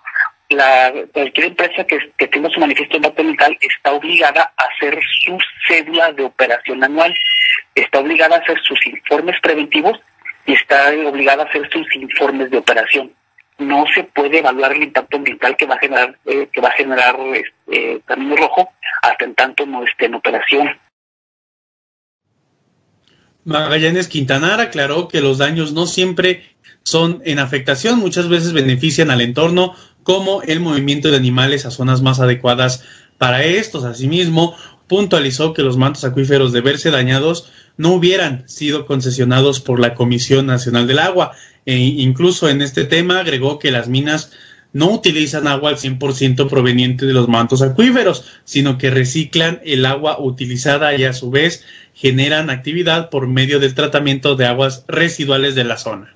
la, cualquier empresa que, que tenga su manifiesto de impacto ambiental está obligada a hacer su cédula de operación anual, está obligada a hacer sus informes preventivos y está obligada a hacer sus informes de operación no se puede evaluar el impacto ambiental que va a generar eh, que va a generar este Camino Rojo hasta en tanto no esté en operación. Magallanes Quintanar aclaró que los daños no siempre son en afectación, muchas veces benefician al entorno, como el movimiento de animales a zonas más adecuadas para estos. Asimismo, puntualizó que los mantos acuíferos de verse dañados no hubieran sido concesionados por la Comisión Nacional del Agua. E incluso en este tema agregó que las minas no utilizan agua al 100% proveniente de los mantos acuíferos, sino que reciclan el agua utilizada y a su vez generan actividad por medio del tratamiento de aguas residuales de la zona.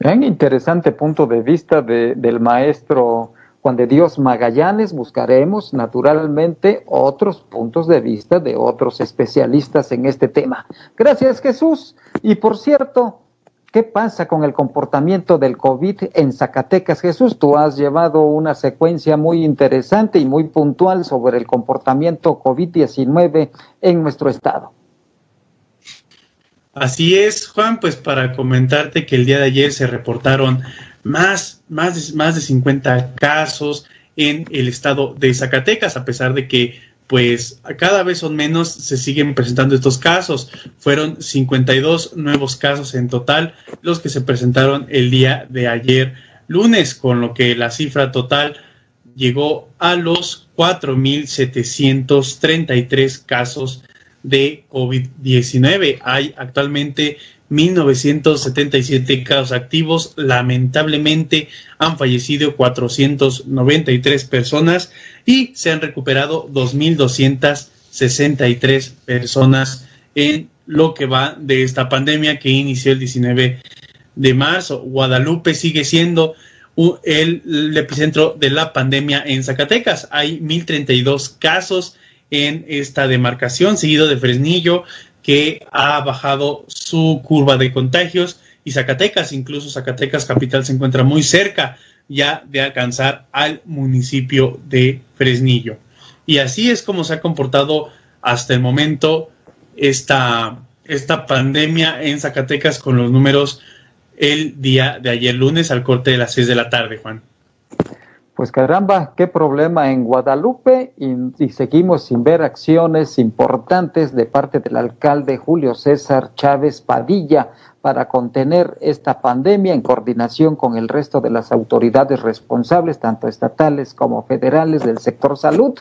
Un interesante punto de vista del maestro Juan de Dios Magallanes. Buscaremos naturalmente otros puntos de vista de otros especialistas en este tema. Gracias Jesús. Y por cierto, ¿Qué pasa con el comportamiento del COVID en Zacatecas? Jesús, tú has llevado una secuencia muy interesante y muy puntual sobre el comportamiento COVID-19 en nuestro estado. Así es, Juan, pues para comentarte que el día de ayer se reportaron más, más, de, más de 50 casos en el estado de Zacatecas, a pesar de que pues cada vez son menos, se siguen presentando estos casos. Fueron 52 nuevos casos en total los que se presentaron el día de ayer lunes, con lo que la cifra total llegó a los 4.733 casos de COVID-19. Hay actualmente 1.977 casos activos. Lamentablemente han fallecido 493 personas y se han recuperado 2.263 personas en lo que va de esta pandemia que inició el 19 de marzo. Guadalupe sigue siendo el, epicentro de la pandemia en Zacatecas. Hay 1.032 casos en esta demarcación, seguido de Fresnillo, que ha bajado su curva de contagios, y Zacatecas, incluso Zacatecas capital se encuentra muy cerca ya de alcanzar al municipio de Fresnillo. Y así es como se ha comportado hasta el momento esta, esta pandemia en Zacatecas con los números el día de ayer lunes al corte de las seis de la tarde, Juan. Pues caramba, qué problema en Guadalupe y, seguimos sin ver acciones importantes de parte del alcalde Julio César Chávez Padilla para contener esta pandemia en coordinación con el resto de las autoridades responsables, tanto estatales como federales del sector salud,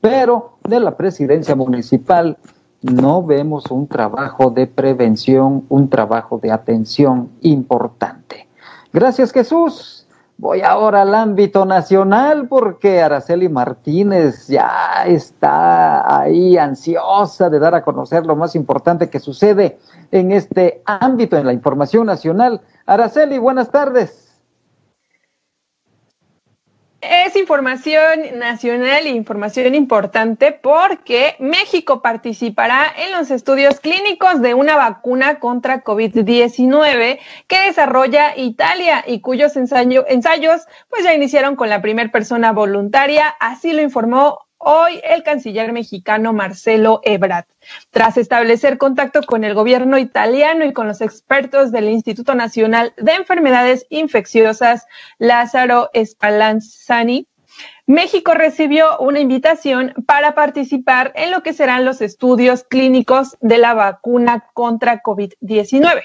pero de la presidencia municipal no vemos un trabajo de prevención, un trabajo de atención importante. Gracias Jesús. Voy ahora al ámbito nacional porque Araceli Martínez ya está ahí ansiosa de dar a conocer lo más importante que sucede en este ámbito, en la información nacional. Araceli, buenas tardes. Es información nacional e información importante porque México participará en los estudios clínicos de una vacuna contra COVID-19 que desarrolla Italia y cuyos ensayos pues ya iniciaron con la primera persona voluntaria, así lo informó hoy el canciller mexicano Marcelo Ebrard. Tras establecer contacto con el gobierno italiano y con los expertos del Instituto Nacional de Enfermedades Infecciosas Lázaro Spallanzani, México recibió una invitación para participar en lo que serán los estudios clínicos de la vacuna contra COVID-19.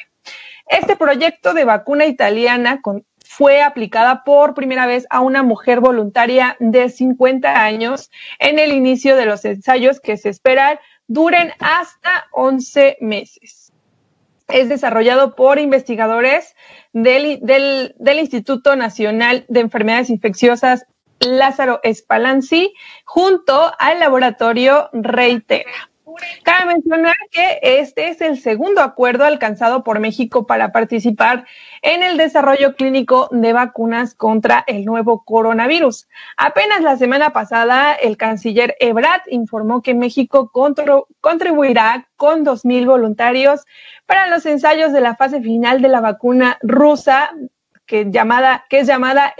Este proyecto de vacuna italiana con, fue aplicada por primera vez a una mujer voluntaria de 50 años en el inicio de los ensayos que se esperan duren hasta 11 meses. Es desarrollado por investigadores del, Instituto Nacional de Enfermedades Infecciosas Lázaro Spallanzani junto al laboratorio Reitera. Cabe mencionar que este es el segundo acuerdo alcanzado por México para participar en el desarrollo clínico de vacunas contra el nuevo coronavirus. Apenas la semana pasada, el canciller Ebrard informó que México contribuirá con 2.000 voluntarios para los ensayos de la fase final de la vacuna rusa, que, llamada, que es llamada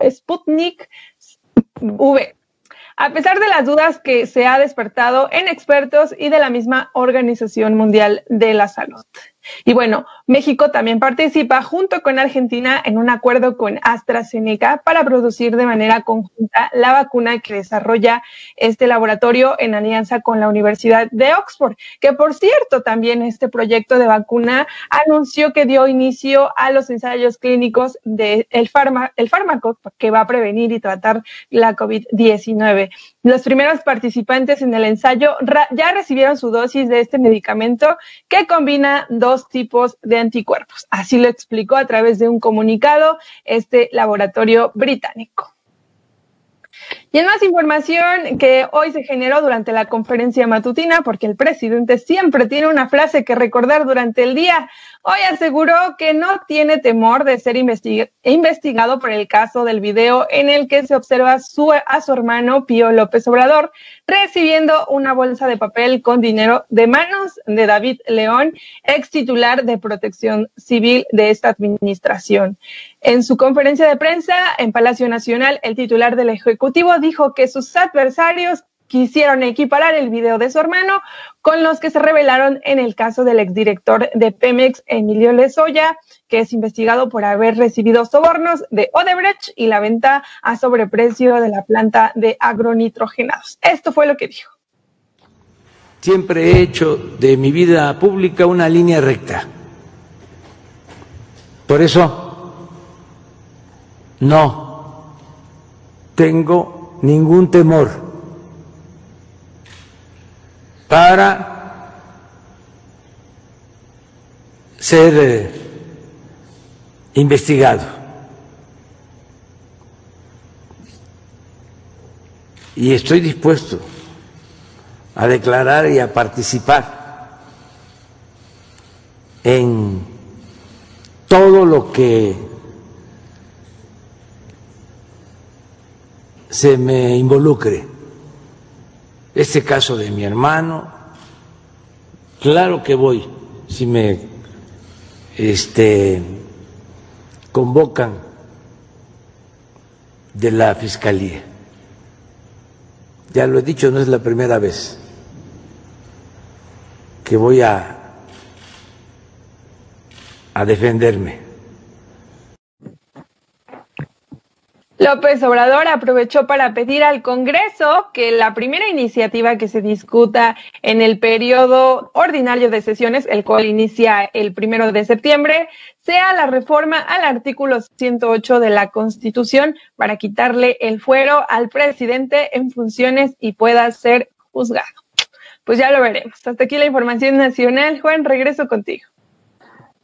Sputnik V a pesar de las dudas que se ha despertado en expertos y de la misma Organización Mundial de la Salud. Y bueno, México también participa junto con Argentina en un acuerdo con AstraZeneca para producir de manera conjunta la vacuna que desarrolla este laboratorio en alianza con la Universidad de Oxford, que por cierto también este proyecto de vacuna anunció que dio inicio a los ensayos clínicos del el fármaco que va a prevenir y tratar la COVID-19. Los primeros participantes en el ensayo ya recibieron su dosis de este medicamento que combina dos tipos de anticuerpos. Así lo explicó a través de un comunicado este laboratorio británico. Y en más información que hoy se generó durante la conferencia matutina, porque el presidente siempre tiene una frase que recordar durante el día, hoy aseguró que no tiene temor de ser investigado por el caso del video en el que se observa a su hermano Pío López Obrador recibiendo una bolsa de papel con dinero de manos de David León, ex titular de protección civil de esta administración. En su conferencia de prensa en Palacio Nacional, el titular del Ejecutivo dijo que sus adversarios quisieron equiparar el video de su hermano con los que se revelaron en el caso del exdirector de Pemex, Emilio Lezoya, que es investigado por haber recibido sobornos de Odebrecht y la venta a sobreprecio de la planta de agronitrogenados. Esto fue lo que dijo. Siempre he hecho de mi vida pública una línea recta. Por eso no tengo ningún temor para ser eh, investigado. Y estoy dispuesto a declarar y a participar en todo lo que se me involucre este caso de mi hermano, claro que voy, si me este, convocan de la Fiscalía. Ya lo he dicho, no es la primera vez que voy a, a defenderme. López Obrador aprovechó para pedir al Congreso que la primera iniciativa que se discuta en el periodo ordinario de sesiones, el cual inicia el primero de septiembre, sea la reforma al artículo 108 de la Constitución para quitarle el fuero al presidente en funciones y pueda ser juzgado. Pues ya lo veremos. Hasta aquí la información nacional. Juan, regreso contigo.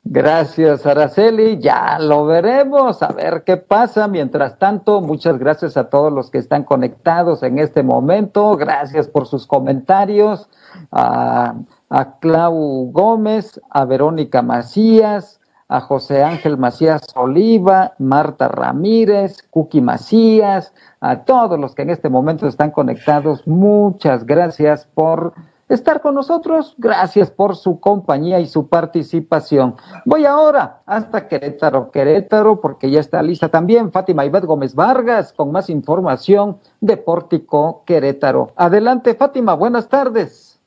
Gracias, Araceli. Ya lo veremos, a ver qué pasa. Mientras tanto, muchas gracias a todos los que están conectados en este momento. Gracias por sus comentarios. A, a Clau Gómez, a Verónica Macías, a José Ángel Macías Oliva, Marta Ramírez, Cuqui Macías, a todos los que en este momento están conectados. Muchas gracias por estar con nosotros. Gracias por su compañía y su participación. Voy ahora hasta Querétaro, Querétaro, porque ya está lista también Fátima Ibet Gómez Vargas con más información de Pórtico Querétaro. Adelante, Fátima, buenas tardes.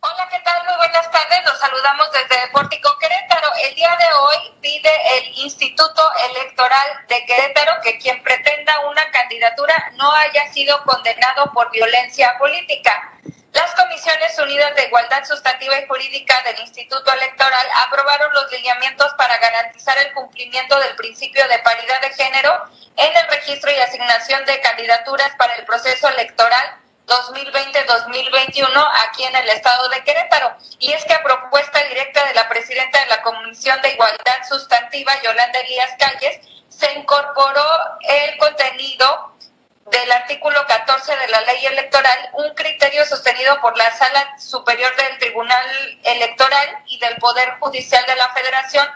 Hola, ¿qué tal? Muy buenas tardes. Los saludamos desde Pórtico Querétaro. El día de hoy pide el Instituto Electoral de Querétaro que quien pretenda una candidatura no haya sido condenado por violencia política. Las Comisiones Unidas de Igualdad Sustantiva y Jurídica del Instituto Electoral aprobaron los lineamientos para garantizar el cumplimiento del principio de paridad de género en el registro y asignación de candidaturas para el proceso electoral 2020-2021 aquí en el estado de Querétaro. Y es que a propuesta directa de la presidenta de la Comisión de Igualdad Sustantiva, Yolanda Elías Calles, se incorporó el contenido del artículo 14 de la ley electoral un criterio sostenido por la Sala Superior del Tribunal Electoral y del Poder Judicial de la Federación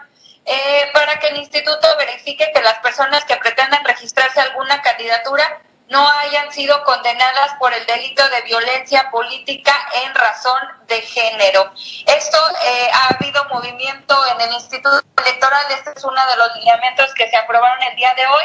eh, para que el instituto verifique que las personas que pretendan registrarse alguna candidatura no hayan sido condenadas por el delito de violencia política en razón de género. Esto eh, ha habido movimiento en el Instituto Electoral, este es uno de los lineamientos que se aprobaron el día de hoy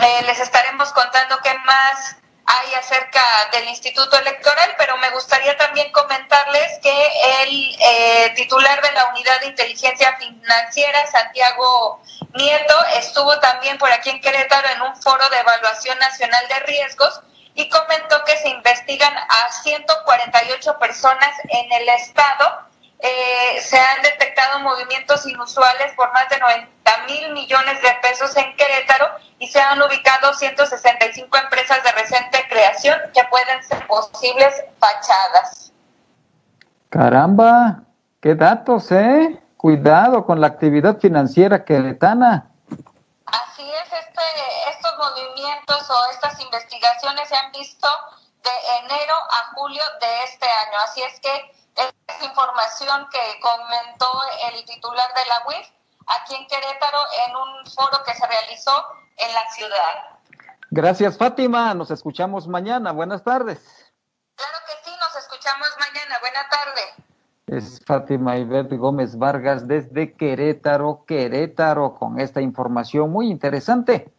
eh, les estaremos contando qué más hay acerca del Instituto Electoral, pero me gustaría también comentarles que el eh, titular de la Unidad de Inteligencia Financiera, Santiago Nieto, estuvo también por aquí en Querétaro en un foro de evaluación nacional de riesgos y comentó que se investigan a 148 personas en el estado eh, se han detectado movimientos inusuales por más de 90 mil millones de pesos en Querétaro y se han ubicado 165 empresas de reciente creación que pueden ser posibles fachadas. Caramba, qué datos, ¿eh? Cuidado con la actividad financiera queretana. Así es, este, estos movimientos movimientos o estas investigaciones se han visto de enero a julio de este año. Así es que es información que comentó el titular de la UIF aquí en Querétaro en un foro que se realizó en la ciudad. Gracias, Fátima. Nos escuchamos mañana. Buenas tardes. Claro que sí, nos escuchamos mañana. Buena tarde. Es Fátima Ibert Gómez Vargas desde Querétaro, Querétaro, con esta información muy interesante.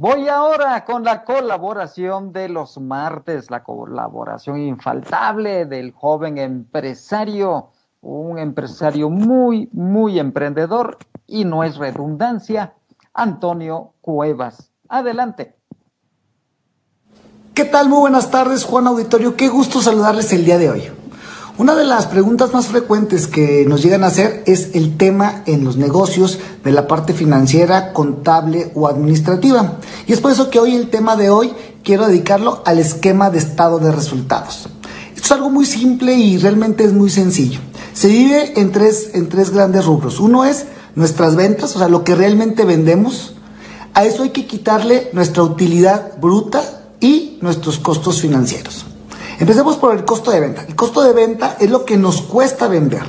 Voy ahora con la colaboración de los martes, la colaboración infaltable del joven empresario, un empresario muy, muy emprendedor y no es redundancia, Antonio Cuevas. Adelante. ¿Qué tal? Muy buenas tardes, Juan Auditorio. Qué gusto saludarles el día de hoy. Una de las preguntas más frecuentes que nos llegan a hacer es el tema en los negocios de la parte financiera, contable o administrativa. Y es por eso que hoy el tema de hoy quiero dedicarlo al esquema de estado de resultados. Esto es algo muy simple y realmente es muy sencillo. Se divide en tres, en tres grandes rubros. Uno es nuestras ventas, o sea, lo que realmente vendemos. A eso hay que quitarle nuestra utilidad bruta y nuestros costos financieros. Empecemos por el costo de venta. El costo de venta es lo que nos cuesta vender.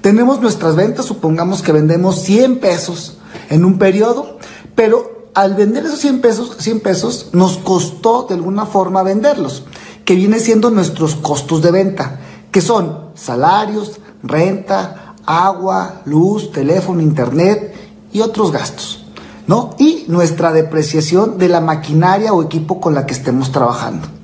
Tenemos nuestras ventas, supongamos que vendemos 100 pesos en un periodo, pero al vender esos 100 pesos, 100 pesos nos costó de alguna forma venderlos, que viene siendo nuestros costos de venta, que son salarios, renta, agua, luz, teléfono, internet y otros gastos, ¿no? Y nuestra depreciación de la maquinaria o equipo con la que estemos trabajando.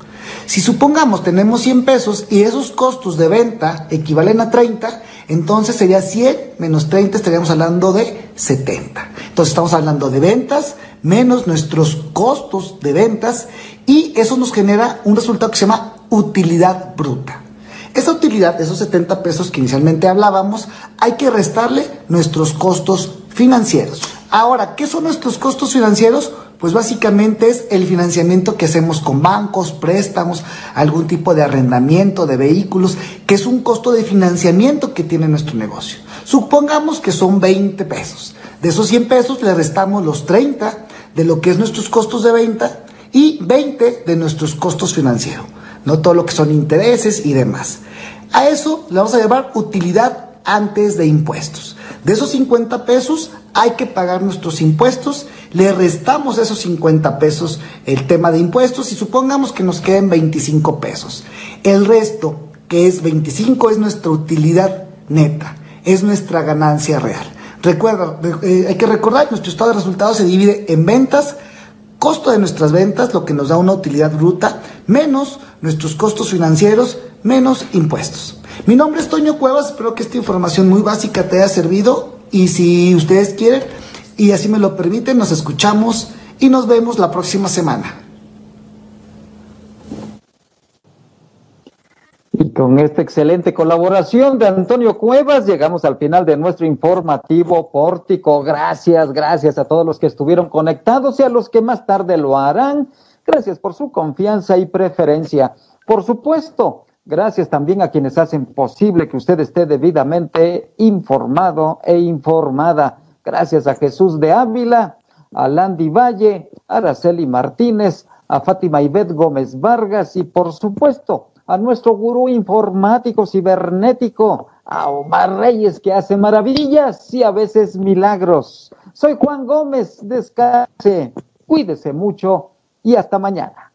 Si supongamos tenemos 100 pesos y esos costos de venta equivalen a 30, entonces sería 100 menos 30, estaríamos hablando de 70. Entonces estamos hablando de ventas menos nuestros costos de ventas y eso nos genera un resultado que se llama utilidad bruta. Esa utilidad, esos 70 pesos que inicialmente hablábamos, hay que restarle nuestros costos financieros. Ahora, ¿qué son nuestros costos financieros? Pues básicamente es el financiamiento que hacemos con bancos, préstamos, algún tipo de arrendamiento de vehículos, que es un costo de financiamiento que tiene nuestro negocio. Supongamos que son 20 pesos. De esos 100 pesos le restamos los 30 de lo que es nuestros costos de venta y 20 de nuestros costos financieros, no todo lo que son intereses y demás. A eso le vamos a llamar utilidad antes de impuestos. De esos 50 pesos hay que pagar nuestros impuestos le restamos esos 50 pesos el tema de impuestos y supongamos que nos queden 25 pesos. El resto, que es 25, es nuestra utilidad neta, es nuestra ganancia real. Recuerda, eh, hay que recordar, nuestro estado de resultados se divide en ventas, costo de nuestras ventas, lo que nos da una utilidad bruta, menos nuestros costos financieros, menos impuestos. Mi nombre es Toño Cuevas, espero que esta información muy básica te haya servido y si ustedes quieren, y así me lo permiten, nos escuchamos y nos vemos la próxima semana. Y con esta excelente colaboración de Antonio Cuevas, llegamos al final de nuestro informativo pórtico. Gracias, gracias a todos los que estuvieron conectados y a los que más tarde lo harán. Gracias por su confianza y preferencia. Por supuesto, gracias también a quienes hacen posible que usted esté debidamente informado e informada. Gracias a Jesús de Ávila, a Landy Valle, a Araceli Martínez, a Fátima Ibet Gómez Vargas y por supuesto a nuestro gurú informático cibernético, a Omar Reyes que hace maravillas y a veces milagros. Soy Juan Gómez, descanse, cuídese mucho y hasta mañana.